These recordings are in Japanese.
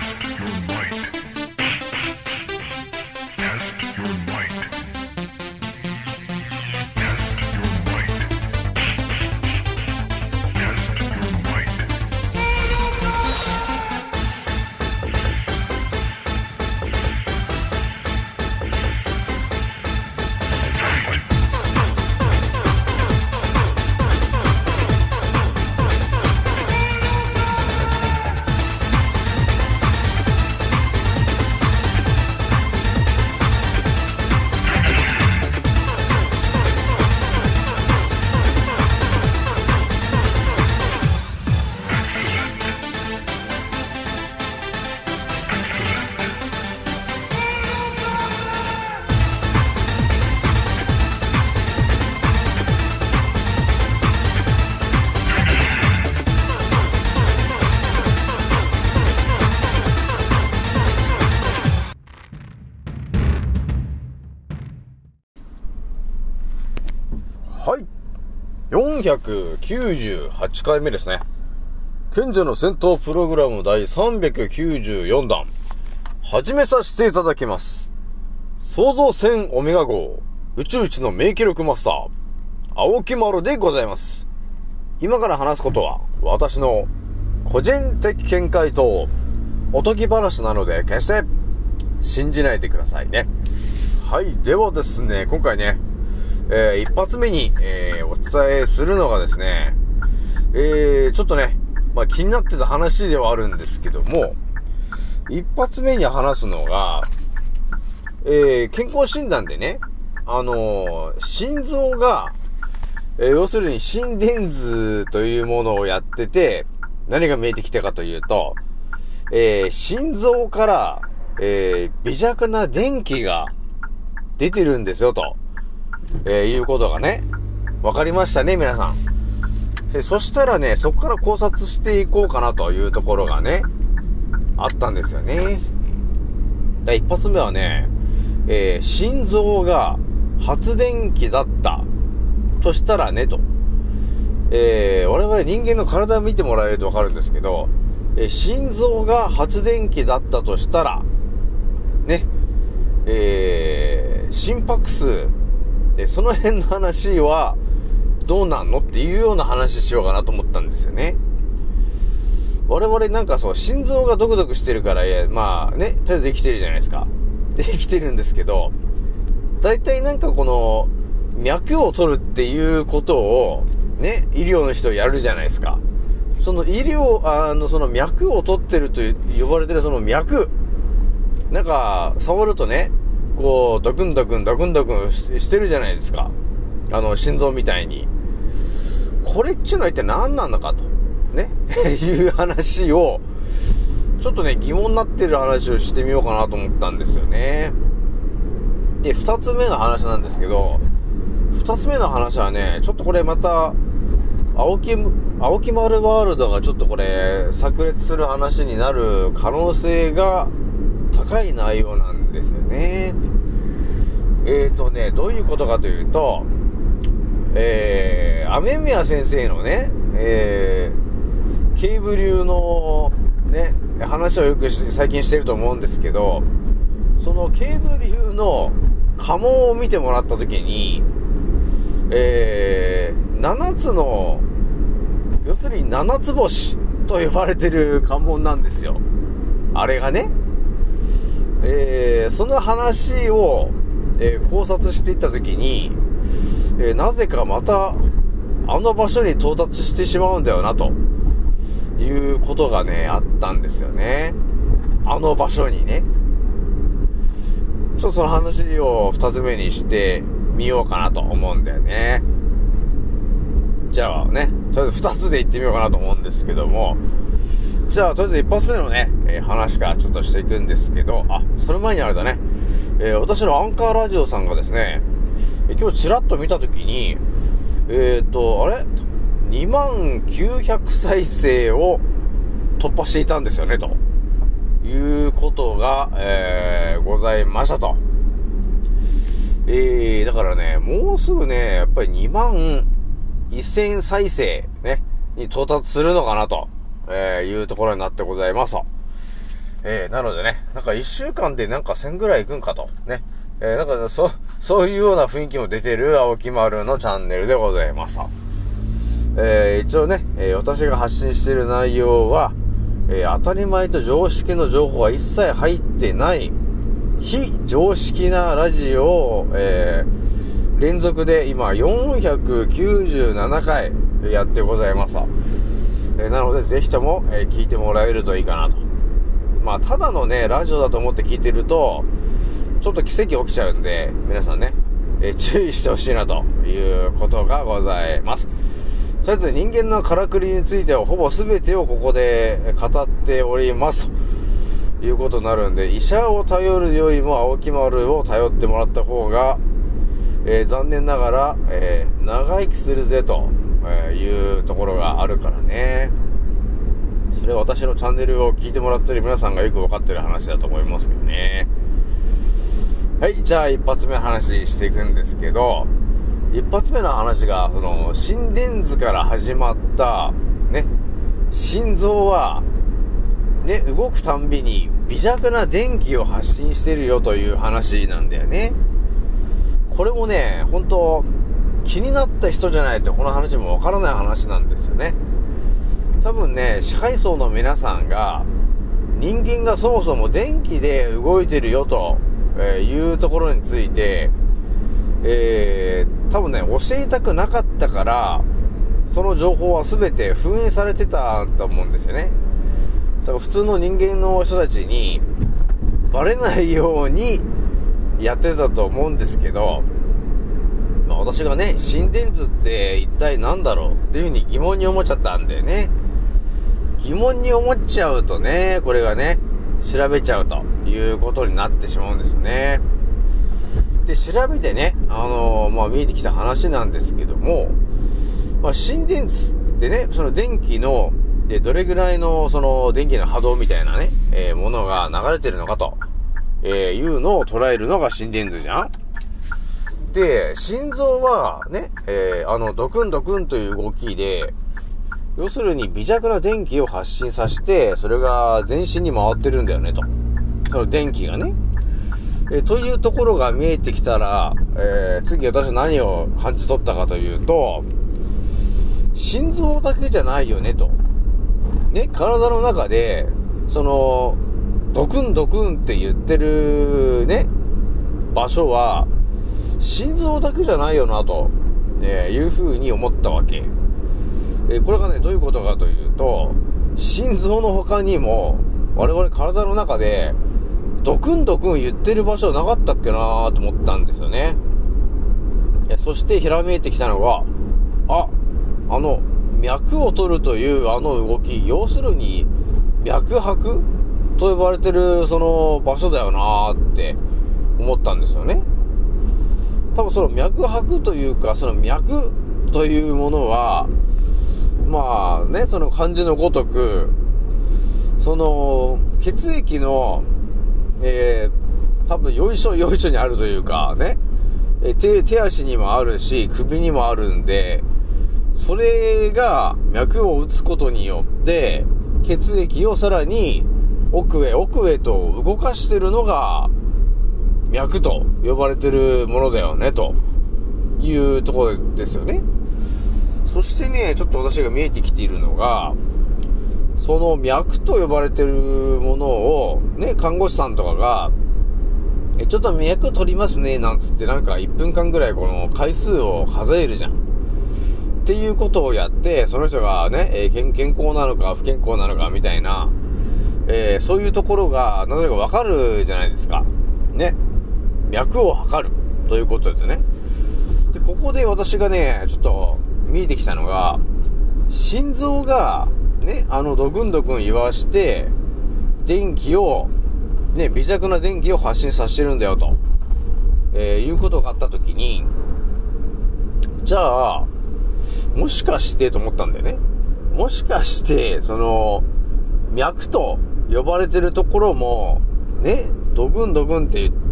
Test your might. 498回目ですね。賢者の戦闘プログラム第394弾。始めさせていただきます。創造戦オメガ号、宇宙一の名記録マスター、青木丸でございます。今から話すことは、私の個人的見解と、おとぎ話なので、決して信じないでくださいね。はい、ではですね、今回ね、えー、一発目に、えー、お伝えするのがですね、えー、ちょっとね、まあ、気になってた話ではあるんですけども、一発目に話すのが、えー、健康診断でね、あのー、心臓が、えー、要するに心電図というものをやってて、何が見えてきたかというと、えー、心臓から、えー、微弱な電気が出てるんですよ、と。えー、いうことがね、わかりましたね、皆さん。でそしたらね、そこから考察していこうかなというところがね、あったんですよね。一発目はね、えー、心臓が発電機だったとしたらね、と。えー、我々人間の体を見てもらえるとわかるんですけど、え、心臓が発電機だったとしたら、ね、えー、心拍数で、その辺の話は、どうなんのっていうような話しようかなと思ったんですよね。我々なんかそう、心臓がドクドクしてるから、いや、まあね、手でできてるじゃないですか。できてるんですけど、大体なんかこの、脈を取るっていうことを、ね、医療の人やるじゃないですか。その医療、あの、その脈を取ってると呼ばれてるその脈、なんか、触るとね、こう、ドクンドクン、ドクンドクンしてるじゃないですか。あの、心臓みたいに。これっちゅうのは一体何なのかと。ね。いう話を、ちょっとね、疑問になってる話をしてみようかなと思ったんですよね。で、二つ目の話なんですけど、二つ目の話はね、ちょっとこれまた、青木、青木丸ワールドがちょっとこれ、炸裂する話になる可能性が高い内容なんですよね。えーとね、どういうことかというと、えー、雨宮先生のね、えー、ケーブ流のね、話をよく最近してると思うんですけど、そのケーブ流の家紋を見てもらったときに、えー、7つの、要するに7つ星と呼ばれてる家紋なんですよ。あれがね。えー、その話を、えー、考察していったときに、えー、なぜかまた、あの場所に到達してしまうんだよな、ということがね、あったんですよね。あの場所にね。ちょっとその話を二つ目にしてみようかなと思うんだよね。じゃあね、とりあえず二つで行ってみようかなと思うんですけども、じゃあ、とりあえず一発目のね、えー、話からちょっとしていくんですけど、あ、その前にあれだね、えー、私のアンカーラジオさんがですね、えー、今日ちらっと見たときに、えっ、と、あれ ?2 万900再生を突破していたんですよね、ということが、えーございましたと。えー、だからね、もうすぐね、やっぱり2万1000再生ね、に到達するのかなと。えー、いうところになってございます。えー、なのでね、なんか1週間でなんか1000ぐらい行くんかと。ね。えー、なんかそ、そういうような雰囲気も出てる青木丸のチャンネルでございます。えー、一応ね、えー、私が発信している内容は、えー、当たり前と常識の情報は一切入ってない、非常識なラジオを、え、連続で今497回やってございます。え、なので、ぜひとも、え聞いてもらえるといいかなと。まあ、ただのね、ラジオだと思って聞いてると、ちょっと奇跡起きちゃうんで、皆さんね、え注意してほしいなということがございます。とりあえず人間のからくりについてはほぼ全てをここで語っております。ということになるんで、医者を頼るよりも青木丸を頼ってもらった方が、えー、残念ながら、えー、長生きするぜと、えいうところがあるからね。それは私のチャンネルを聞いてもらってる皆さんがよくわかってる話だと思いますけどね。はい、じゃあ一発目の話していくんですけど、一発目の話が、その、心電図から始まった、ね、心臓は、ね、動くたんびに微弱な電気を発信してるよという話なんだよね。これもね、本当気になった人じゃないとこの話もわからない話なんですよね。多分ね、支配層の皆さんが、人間がそもそも電気で動いてるよというところについて、えー、多分ね、教えたくなかったから、その情報は全て封印されてたと思うんですよね。だから普通の人間の人たちに、バレないようにやってたと思うんですけど、私がね、心電図って一体何だろうっていうふうに疑問に思っちゃったんだよね。疑問に思っちゃうとね、これがね、調べちゃうということになってしまうんですよね。で、調べてね、あのー、まあ、見えてきた話なんですけども、まあ、心電図でね、その電気の、で、どれぐらいの、その、電気の波動みたいなね、えー、ものが流れてるのかと、えー、いうのを捉えるのが心電図じゃんで、心臓は、ね、えー、あの、ドクンドクンという動きで、要するに微弱な電気を発信させて、それが全身に回ってるんだよね、と。その電気がね。えー、というところが見えてきたら、えー、次私何を感じ取ったかというと、心臓だけじゃないよねと。ね、体の中で、その、ドクンドクンって言ってるね、場所は、心臓だけじゃないよなと、えいうふうに思ったわけ。えこれがね、どういうことかというと、心臓の他にも、我々体の中で、ドクンドクン言ってる場所なかったっけなと思ったんですよね。そしてひらめいてきたのが、あ、あの、脈を取るというあの動き、要するに、脈拍と呼ばれてるその場所だよなって思ったんですよね。多分その脈拍というか、その脈というものは、まあね、その漢字のごとく、その血液のえー、多分よいしょよいしょにあるというか、ね、え手、手足にもあるし、首にもあるんで、それが脈を打つことによって、血液をさらに奥へ奥へと動かしてるのが、脈と呼ばれてるものだよね、というところですよね。そしてね、ちょっと私が見えてきているのが、その脈と呼ばれてるものを、ね、看護師さんとかが、え、ちょっと脈取りますね、なんつってなんか1分間ぐらいこの回数を数えるじゃん。っていうことをやって、その人がね、えー、健康なのか不健康なのかみたいな、えー、そういうところが、なぜかわかるじゃないですか。ね。脈を測るということですね。で、ここで私がね、ちょっと見えてきたのが、心臓がね、あの、ドクンドクン言わして、電気を、ね、微弱な電気を発信させてるんだよと、えー、いうことがあったときに、じゃあ、もしかしてと思ったんだよね。もしかして、その、脈と呼ばれてるところも、ね、ドクンドクンって言って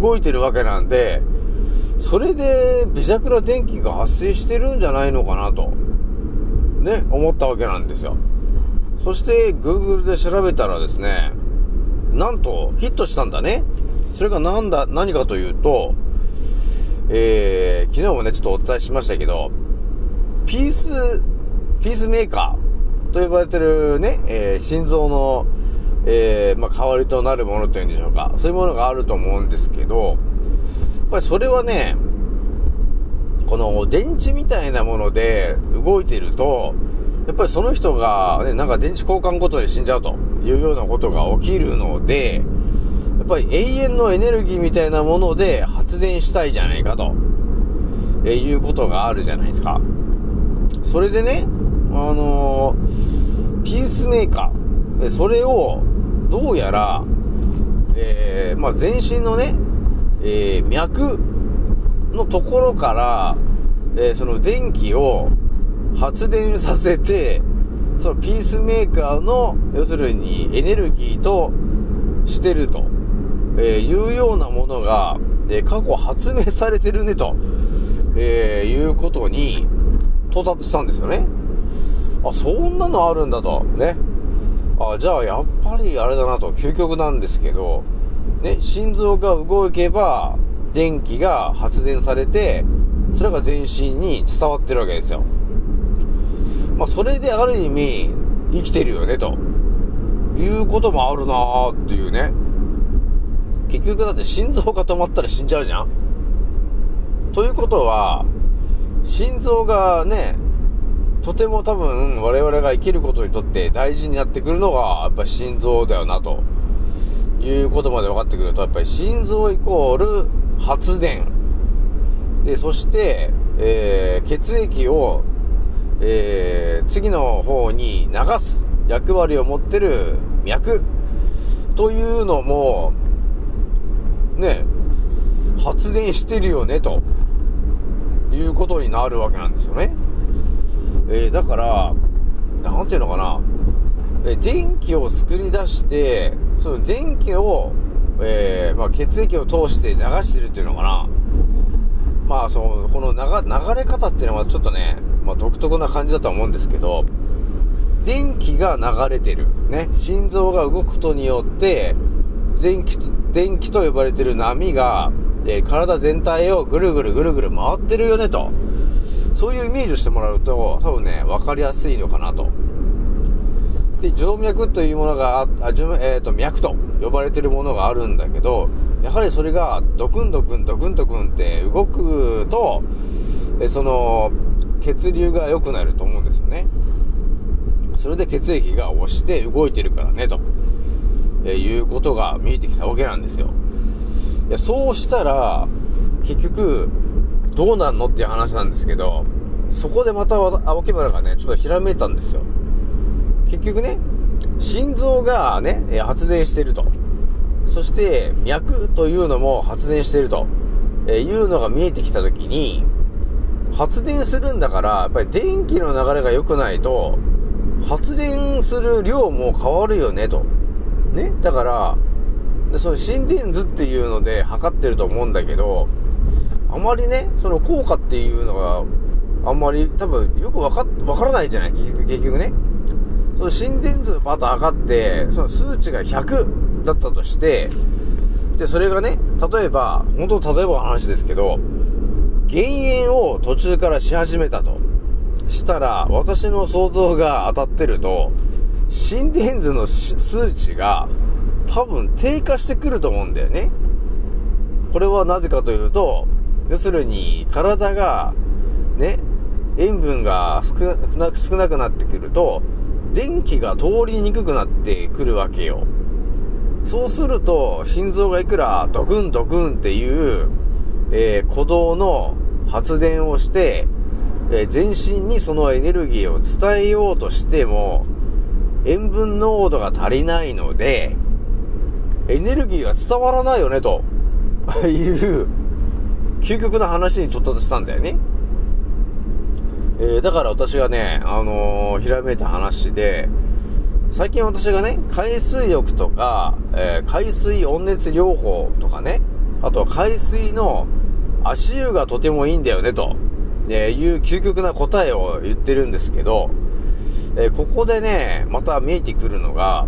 動いてるわけなんで、それで微弱な電気が発生してるんじゃないのかなと、ね、思ったわけなんですよ。そして Google で調べたらですね、なんとヒットしたんだね。それがなんだ、何かというと、えー、昨日もね、ちょっとお伝えしましたけど、ピース、ピースメーカーと呼ばれてるね、えー、心臓の、えー、まあ、代わりとなるものというんでしょうか。そういうものがあると思うんですけど、やっぱりそれはね、この電池みたいなもので動いてると、やっぱりその人がね、なんか電池交換ごとに死んじゃうというようなことが起きるので、やっぱり永遠のエネルギーみたいなもので発電したいじゃないかと、えいうことがあるじゃないですか。それでね、あのー、ピースメーカー、それをどうやら、えー、まあ、全身のね、えー、脈のところから、えー、その電気を発電させて、そのピースメーカーの、要するにエネルギーとしてると、え、いうようなものが、え、過去発明されてるねと、え、いうことに到達したんですよね。あ、そんなのあるんだと、ね。あ、じゃあやっぱりあれだなと、究極なんですけど、ね、心臓が動けば、電気が発電されて、それが全身に伝わってるわけですよ。まあ、それである意味、生きてるよね、ということもあるなーっていうね。結局だって心臓が止まったら死んじゃうじゃんということは、心臓がね、とても多分我々が生きることにとって大事になってくるのが、やっぱり心臓だよな、ということまで分かってくると、やっぱり心臓イコール発電。で、そして、えー、血液を、えー、次の方に流す役割を持ってる脈というのも、ね、発電してるよね、ということになるわけなんですよね。えー、だから、なんていうのかな、え電気を作り出して、その電気をえー、まあ、血液を通して流してるっていうのかな。まあ、その、この流れ方っていうのはちょっとね、まあ、独特な感じだとは思うんですけど、電気が流れてる。ね。心臓が動くことによって、電気と、電気と呼ばれてる波が、えー、体全体をぐるぐるぐるぐる回ってるよねと。そういうイメージをしてもらうと、多分ね、わかりやすいのかなと。で、静脈というものが、あ、あえっ、ー、と、脈と呼ばれてるものがあるんだけど、やはりそれがドクンドクンドクンドクンって動くと、えその、血流が良くなると思うんですよね。それで血液が押して動いてるからね、と、えいうことが見えてきたわけなんですよ。いや、そうしたら、結局、どうなんのっていう話なんですけど、そこでまた青木原がね、ちょっとひらめいたんですよ。結局ね、心臓がね、発電してると。そして、脈というのも発電してると、えいうのが見えてきたときに、発電するんだから、やっぱり電気の流れが良くないと、発電する量も変わるよね、と。ねだから、その心電図っていうので測ってると思うんだけど、あまりね、その効果っていうのが、あんまり多分よくわか、わからないじゃない？結局ね。その心電図パッと測って、その数値が100だったとして、で、それがね、例えば、本当例えばの話ですけど、減塩を途中からし始めたと。したら、私の想像が当たってると、心電図の数値が多分低下してくると思うんだよね。これはなぜかというと、要するに体がね、塩分が少なくなってくると、電気が通りにくくなってくるわけよ。そうすると、心臓がいくらドクンドクンっていう、えー、鼓動の発電をして、えー、全身にそのエネルギーを伝えようとしても、塩分濃度が足りないので、エネルギーが伝わらないよね、という、究極な話に到達したんだよね。えー、だから私がね、あのー、ひらめいた話で、最近私がね、海水浴とか、えー、海水温熱療法とかね、あとは海水の足湯がとてもいいんだよね、と、えいう究極な答えを言ってるんですけど、えここでね、また見えてくるのが、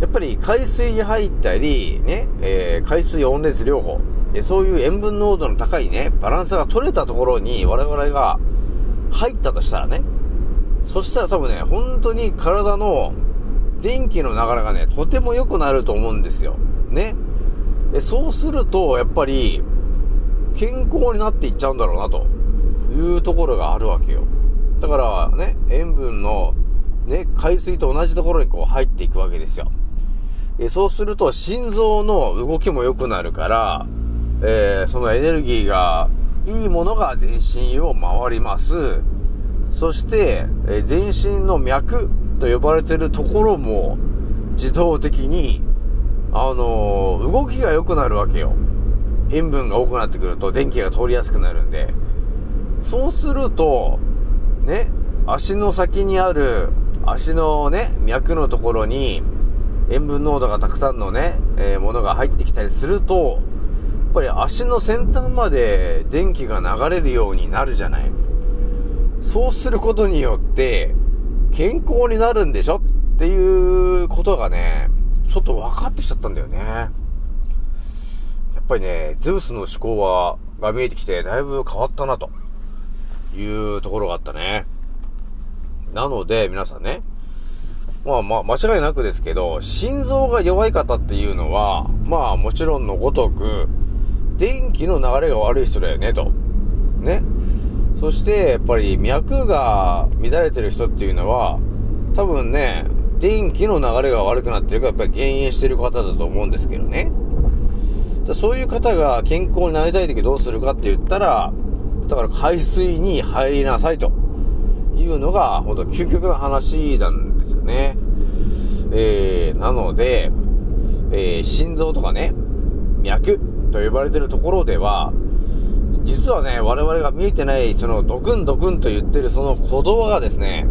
やっぱり海水に入ったり、ね、え、海水温熱療法、でそういう塩分濃度の高いね、バランスが取れたところに我々が入ったとしたらね、そしたら多分ね、本当に体の電気の流れがね、とても良くなると思うんですよ。ね。でそうすると、やっぱり、健康になっていっちゃうんだろうな、というところがあるわけよ。だからね、塩分の、ね、海水と同じところにこう入っていくわけですよ。えそうすると心臓の動きも良くなるから、えー、そのエネルギーが、いいものが全身を回ります。そして、えー、全身の脈と呼ばれてるところも、自動的に、あのー、動きが良くなるわけよ。塩分が多くなってくると電気が通りやすくなるんで。そうすると、ね、足の先にある、足のね、脈のところに、塩分濃度がたくさんのね、えー、ものが入ってきたりすると、っぱり足の先端まで電気が流れるようになるじゃない。そうすることによって、健康になるんでしょっていうことがね、ちょっと分かってきちゃったんだよね。やっぱりね、ゼウスの思考は、が見えてきて、だいぶ変わったなと。いうところがあったね。なので、皆さんね、まあまあ、間違いなくですけど、心臓が弱い方っていうのは、まあもちろんのごとく、電気の流れが悪い人だよね、と。ね。そして、やっぱり脈が乱れてる人っていうのは、多分ね、電気の流れが悪くなってるから、やっぱり減塩してる方だと思うんですけどね。そういう方が健康になりたい時どうするかって言ったら、だから海水に入りなさいというのが、ほんと究極の話なんですよね。えー、なので、えー、心臓とかね、脈と呼ばれてるところでは、実はね、我々が見えてない、そのドクンドクンと言ってるその鼓動がですね、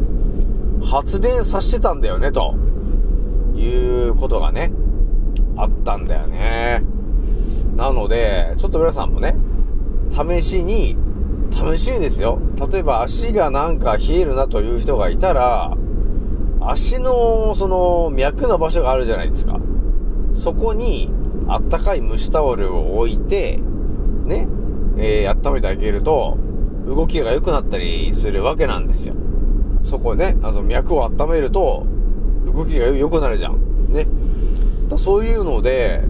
発電させてたんだよね、ということがね、あったんだよね。なので、ちょっと皆さんもね、試しに試しにですよ。例えば足がなんか冷えるなという人がいたら、足のその脈の場所があるじゃないですか。そこにあったかい蒸しタオルを置いて、ね、えー、温めてあげると、動きが良くなったりするわけなんですよ。そこね、あの脈を温めると、動きが良くなるじゃん。ね。だそういうので、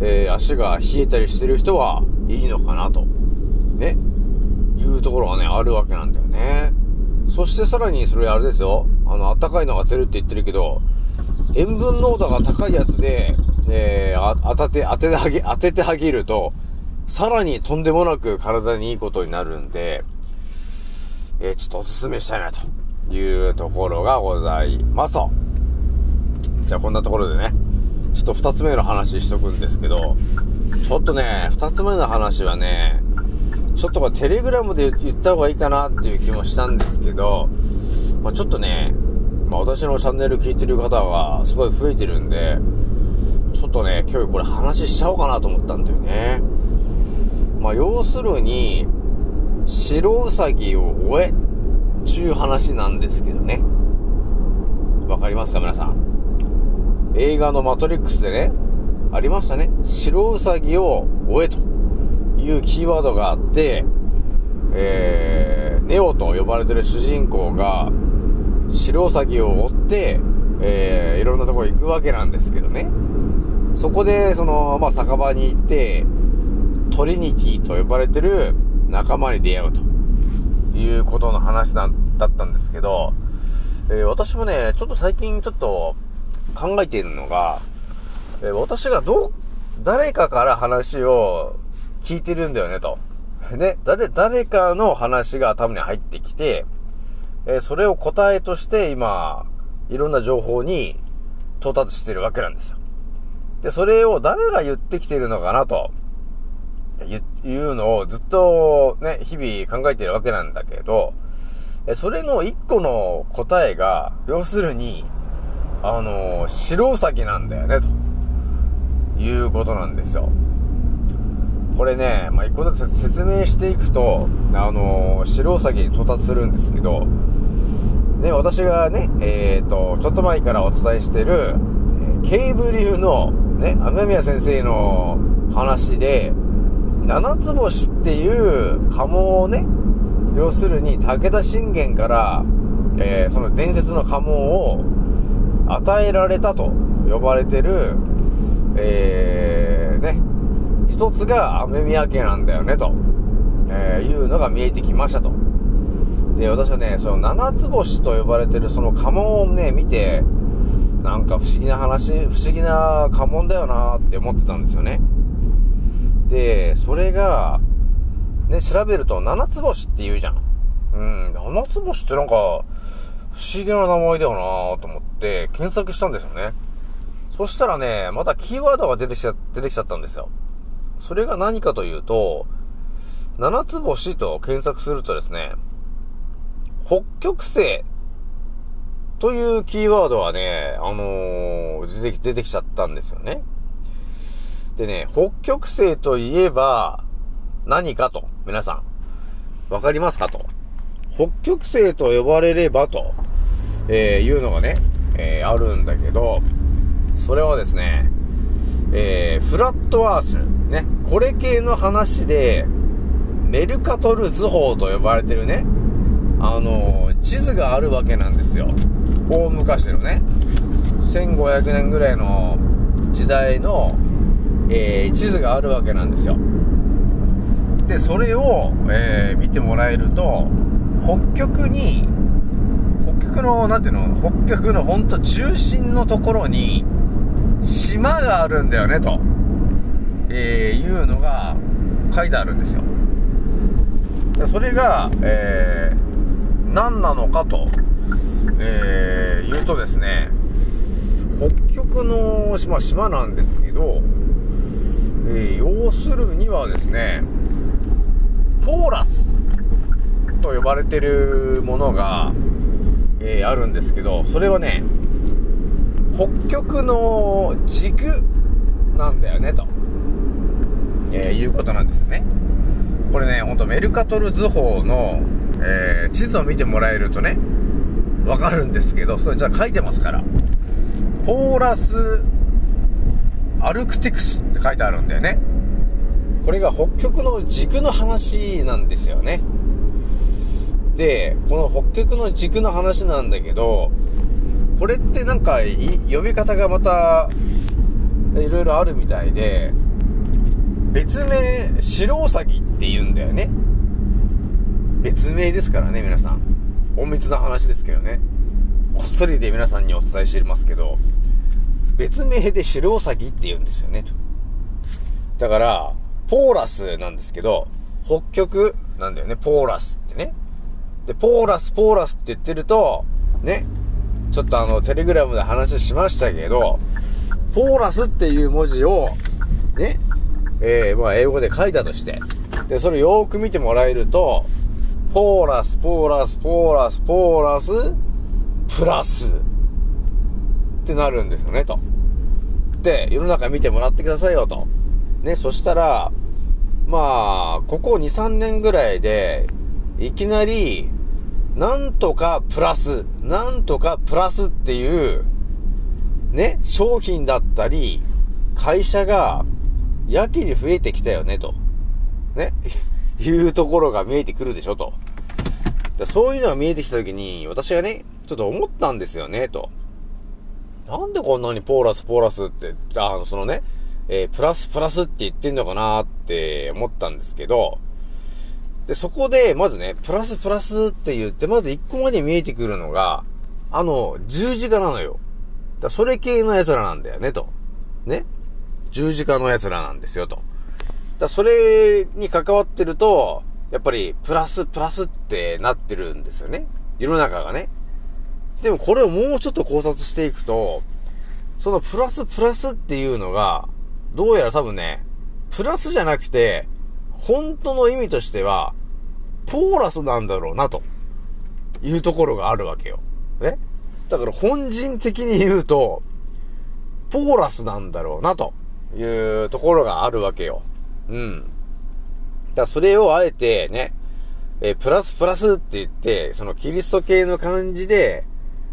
えー、足が冷えたりしてる人はいいのかなと。ね。いうところがね、あるわけなんだよね。そしてさらにそれあれですよ。あの、暖かいのが当てるって言ってるけど、塩分濃度が高いやつで、えー、当てて、当ててはげ、当ててはげると、さらにとんでもなく体にいいことになるんで、えー、ちょっとおすすめしたいなというところがございますと。じゃあこんなところでね、ちょっと二つ目の話しとくんですけど、ちょっとね、二つ目の話はね、ちょっとこれテレグラムで言った方がいいかなっていう気もしたんですけど、まあ、ちょっとね、まあ、私のチャンネル聞いてる方がすごい増えてるんで、ちょっとね、今日これ話しちゃおうかなと思ったんだよね。まあ、要するに、白ウサギを終え、ちゅう話なんですけどね。わかりますか皆さん？映画のマトリックスでね、ありましたね。白ウサギを終えと。いうキーワードがあって、えー、ネオと呼ばれてる主人公が、白ウサギを追って、えー、いろんなとこ行くわけなんですけどね。そこで、その、まあ、酒場に行って、トリニティと呼ばれてる仲間に出会うということの話だったんですけど、えー、私もね、ちょっと最近ちょっと考えているのが、えー、私がど、誰かから話を聞いてるんだよね、と。ね、誰、誰かの話が頭に入ってきて、えー、それを答えとして今、いろんな情報に到達してるわけなんですよ。で、それを誰が言ってきてるのかなと、いうのをずっとね、日々考えてるわけなんだけど、それの一個の答えが、要するに、あの、白ウサギなんだよね、ということなんですよ。これね、まあ、一個ずつ説明していくと、あの、白ウサギに到達するんですけど、ね、私がね、えっ、ー、と、ちょっと前からお伝えしてる、ケーブ流の、ね、雨宮先生の話で、七つ星っていう家紋をね、要するに武田信玄から、えー、その伝説の家紋を与えられたと呼ばれてる、えー、ね、一つが雨宮家なんだよね、と、えー、いうのが見えてきましたと。で、私はね、その七つ星と呼ばれてるその家紋をね、見て、なんか不思議な話、不思議な家紋だよなって思ってたんですよね。で、それが、ね、調べると七つ星って言うじゃん。うん、七つ星ってなんか、不思議な名前だよなと思って検索したんですよね。そしたらね、またキーワードが出てきちゃ、出てきちゃったんですよ。それが何かというと、七つ星と検索するとですね、北極星というキーワードはね、あのー、出てき、出てきちゃったんですよね。でね、北極星といえば、何かと、皆さん、わかりますかと。北極星と呼ばれればと、えー、いうのがね、えー、あるんだけど、それはですね、えー、フラットアース、ね、これ系の話で、メルカトル図法と呼ばれてるね、あの地図があるわけなんですよ。大昔のね、1500年ぐらいの時代の、えー、地図があるわけなんですよ。で、それを、えー、見てもらえると、北極に、北極の、なんていうの、北極のほんと中心のところに、島があるんだよね、と、えー、いうのが書いてあるんですよ。それが、えー、何なのかと、えー、言うとですね、北極の、まあ、島なんですけど、えー、要するにはですね、ポーラスと呼ばれてるものが、えー、あるんですけど、それはね、北極の軸なんだよね、と、えー、いうことなんですよね。これね、ほんとメルカトル図法の、えー、地図を見てもらえるとね、わかるんですけど、それじゃあ書いてますから。ポーラス、アルクティクスって書いてあるんだよね。これが北極の軸の話なんですよね。で、この北極の軸の話なんだけど、これってなんか、呼び方がまた、いろいろあるみたいで、別名、白ウサギって言うんだよね。別名ですからね、皆さん。隠密な話ですけどね。こっそりで皆さんにお伝えしていますけど、別名で白ウサギって言うんですよね、と。だから、ポーラスなんですけど、北極なんだよね、ポーラスってね。で、ポーラス、ポーラスって言ってると、ね、ちょっとあの、テレグラムで話しましたけど、ポーラスっていう文字を、ね、えー、まあ、英語で書いたとして、で、それよーく見てもらえると、ポーラス、ポーラス、ポーラス、ポーラス、プラス、ってなるんですよね、と。で、世の中見てもらってくださいよ、と。ね、そしたら、まあ、ここ2、3年ぐらいで、いきなり、なんとかプラス、なんとかプラスっていう、ね、商品だったり、会社が、やけに増えてきたよね、と。ね、いうところが見えてくるでしょ、と。そういうのが見えてきたときに、私がね、ちょっと思ったんですよね、と。なんでこんなにポーラス、ポーラスって、あの、そのね、えー、プラスプラスって言ってんのかなって思ったんですけど、で、そこで、まずね、プラスプラスって言って、まず一個まで見えてくるのが、あの、十字架なのよ。だそれ系の奴らなんだよね、と。ね。十字架の奴らなんですよ、と。だそれに関わってると、やっぱり、プラスプラスってなってるんですよね。世の中がね。でもこれをもうちょっと考察していくと、そのプラスプラスっていうのが、どうやら多分ね、プラスじゃなくて、本当の意味としては、ポーラスなんだろうな、というところがあるわけよ。ねだから本人的に言うと、ポーラスなんだろうな、というところがあるわけよ。うん。だそれをあえてね、えプラスプラスって言って、そのキリスト系の感じで、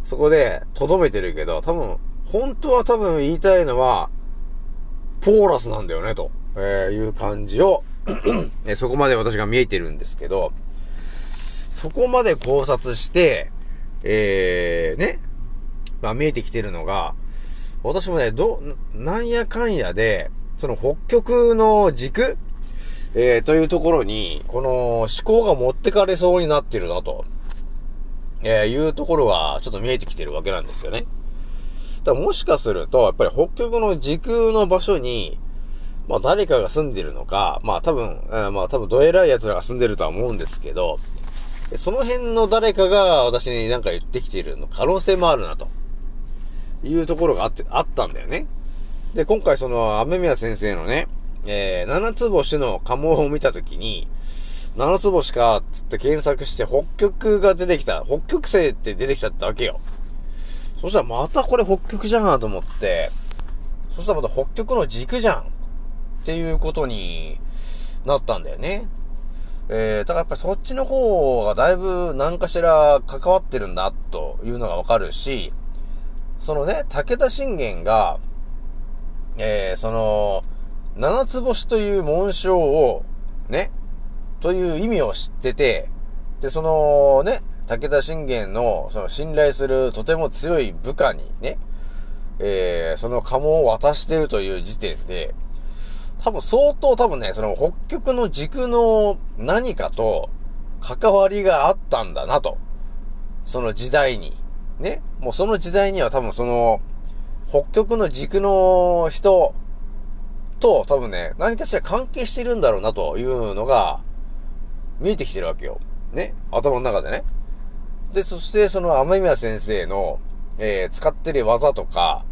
そこで留めてるけど、多分、本当は多分言いたいのは、ポーラスなんだよね、と、えいう感じを えそこまで私が見えてるんですけど、そこまで考察して、えー、ね、まあ見えてきてるのが、私もね、ど、なんやかんやで、その北極の軸？えー、というところに、この思考が持ってかれそうになってるなと、えー、いうところがちょっと見えてきてるわけなんですよね。だもしかすると、やっぱり北極の時空の場所に、まあ誰かが住んでるのか、まあ多分、えー、まあ多分どえらい奴らが住んでるとは思うんですけど、その辺の誰かが私に何か言ってきているの可能性もあるなと。いうところがあって、あったんだよね。で、今回その、雨宮先生のね、えー、七つ星の家紋を見たときに、七つ星か、つって検索して北極が出てきた。北極星って出てきちゃったわけよ。そしたらまたこれ北極じゃんと思って、そしたらまた北極の軸じゃんっていうことになったんだよね。えー、だからやっぱりそっちの方がだいぶ何かしら関わってるんだというのがわかるし、そのね、武田信玄が、えー、その、七つ星という紋章を、ね、という意味を知ってて、で、そのね、武田信玄の、その信頼するとても強い部下にね、えー、その家紋を渡してるという時点で、多分相当多分ね、その北極の軸の何かと関わりがあったんだなと。その時代に。ね。もうその時代には多分その、北極の軸の人と多分ね、何かしら関係してるんだろうなというのが見えてきてるわけよ。ね？頭の中でね。で、そしてその雨宮先生の、えー、使ってる技とか、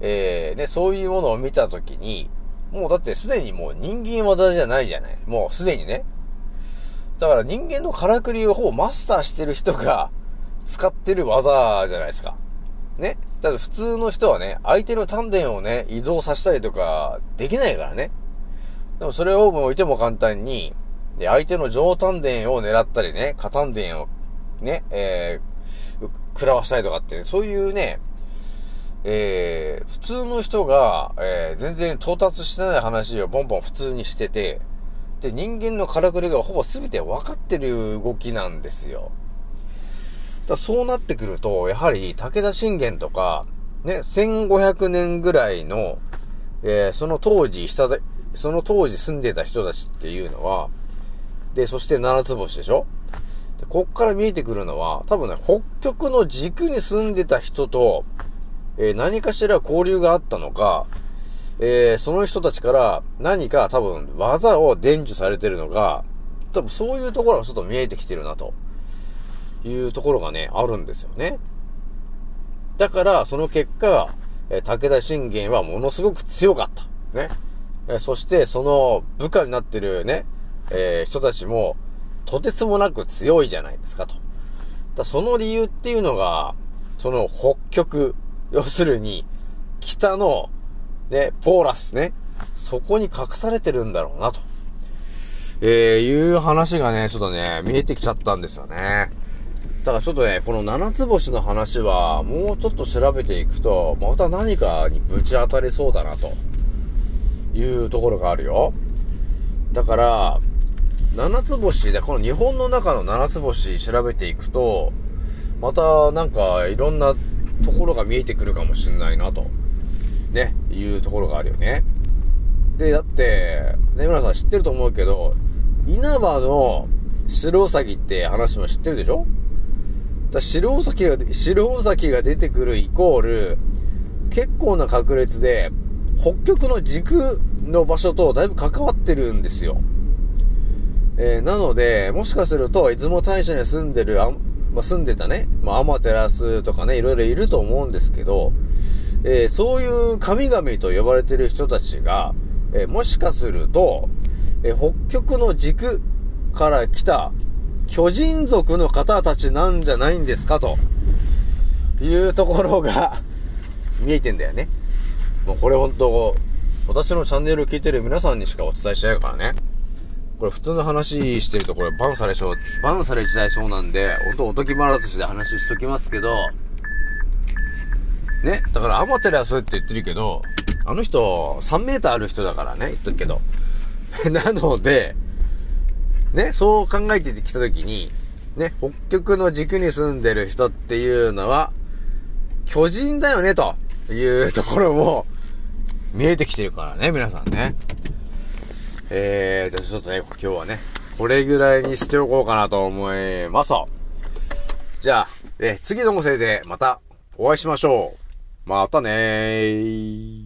えー、ね、そういうものを見たときに、もうだってすでにもう人間技じゃないじゃない。もうすでにね。だから人間のからくりをほぼマスターしてる人が使ってる技じゃないですか。ね。だ普通の人はね、相手の丹田をね、移動させたりとかできないからね。でもそれをもういても簡単に、で、相手の上丹田を狙ったりね、下丹田をね、えー、食らわしたりとかって、ねそういうね、えー、普通の人が、えー、全然到達してない話をボンボン普通にしてて、で、人間のからくりがほぼ全て分かってる動きなんですよ。だそうなってくると、やはり武田信玄とか、ね、1500年ぐらいの、えー、その当時、下で、その当時住んでた人たちっていうのは、で、そして七つ星でしょ？でこっから見えてくるのは、多分ね、北極の軸に住んでた人と、えー、何かしら交流があったのか、えー、その人たちから何か多分技を伝授されてるのが、多分そういうところがちょっと見えてきてるなと。いうところがね、あるんですよね。だから、その結果、え、武田信玄はものすごく強かった。ね。え、そして、その部下になってるね、えー、人たちも、とてつもなく強いじゃないですかと。だその理由っていうのが、その北極要するに、北の、ね、ポーラスね、そこに隠されてるんだろうな、と。えー、いう話がね、ちょっとね、見えてきちゃったんですよね。だからちょっとね、この七つ星の話は、もうちょっと調べていくと、また何かにぶち当たりそうだな、というところがあるよ。だから、七つ星で、この日本の中の七つ星調べていくと、またなんかいろんなところが見えてくるかもしんないなと、ね、いうところがあるよね。で、だって、ね、皆さん知ってると思うけど、稲葉の白ウサギって話も知ってるでしょ？だ白ウサギが、白ウサギが出てくるイコール、結構な確率で、北極の軸の場所とだいぶ関わってるんですよ。えー、なので、もしかすると、出雲大社に住んでるあまあ、住んでたね、まあ、アマテラスとかね、いろいろいると思うんですけど、えー、そういう神々と呼ばれてる人たちが、えー、もしかすると、えー、北極の軸から来た巨人族の方たちなんじゃないんですか？というところが 見えてんだよね。もうこれ本当、私のチャンネルを聞いてる皆さんにしかお伝えしないからね。これ普通の話してるとこれバンされちゃう、バンされちゃいそうなんで、ほんとおとぎ話で話しときますけど、ね、だからアマテラスって言ってるけど、あの人3メーターある人だからね、言っとくけど。なので、ね、そう考えてきたときに、ね、北極の軸に住んでる人っていうのは、巨人だよね、というところも、見えてきてるからね、皆さんね。えー、じゃあちょっとね、今日はね、これぐらいにしておこうかなと思います。じゃあ、え次の音声でまたお会いしましょう。またねー。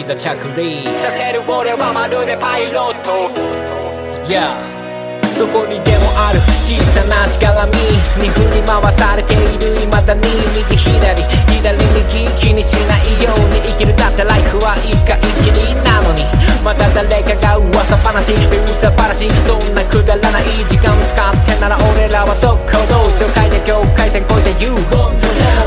いざ着陸させる俺はまるでパイロット。Yeah. どこにでもある小さなしがらみ。に振り回されている未だに右左左右気にしないように生きるだってライフは一回きりなのに。また誰かが噂話噂話そんなくだらない時間使ってなら俺らは速攻動紹介で境界線越えて言う。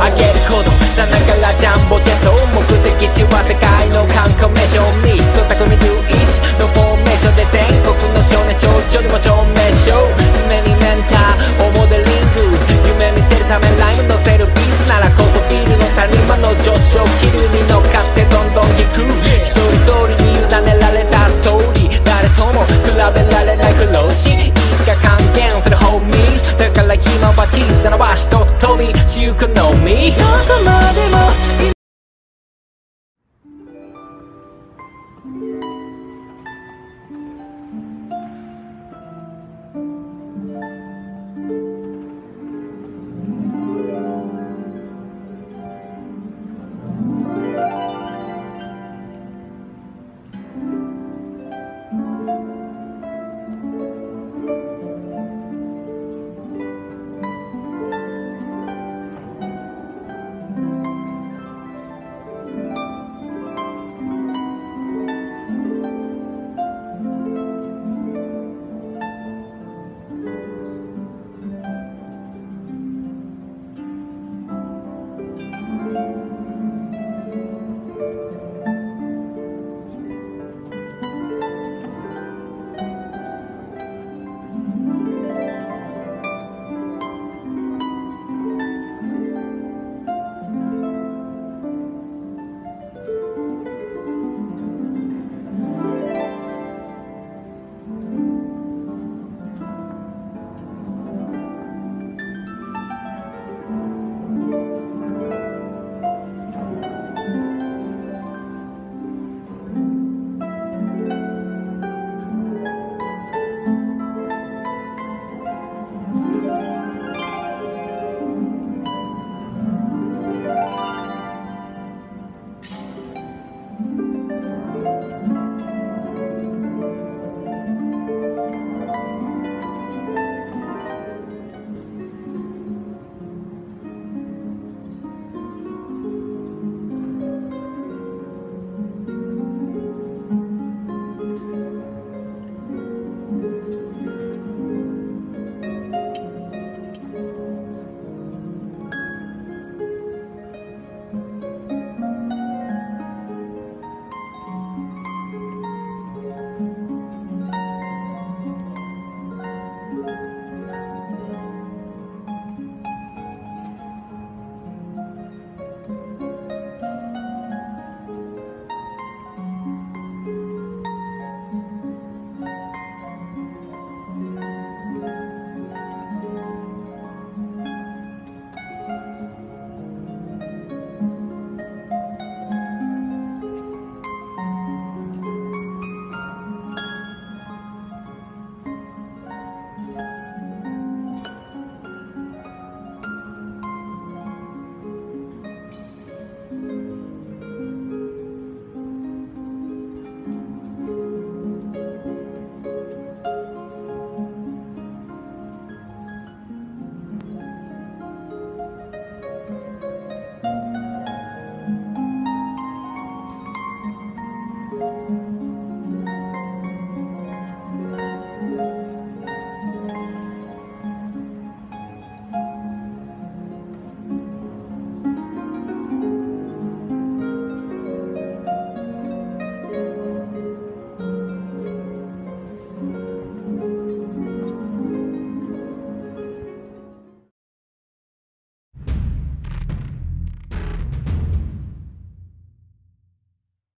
あげるほどさながらジャンボジェット目的地は世界の観光名所ミスト匠龍一のフォーメーションで全国の少年少女にも証明書。常にメンターをモデリング夢見せるためライムのせるビーズならこそ上昇気流に乗っかってどんどん行く。一人一人に委ねられたストーリー誰とも比べられない苦労しいつか還元するホーミーズだから今は小さな場所と飛びしゆのみ。どこまでも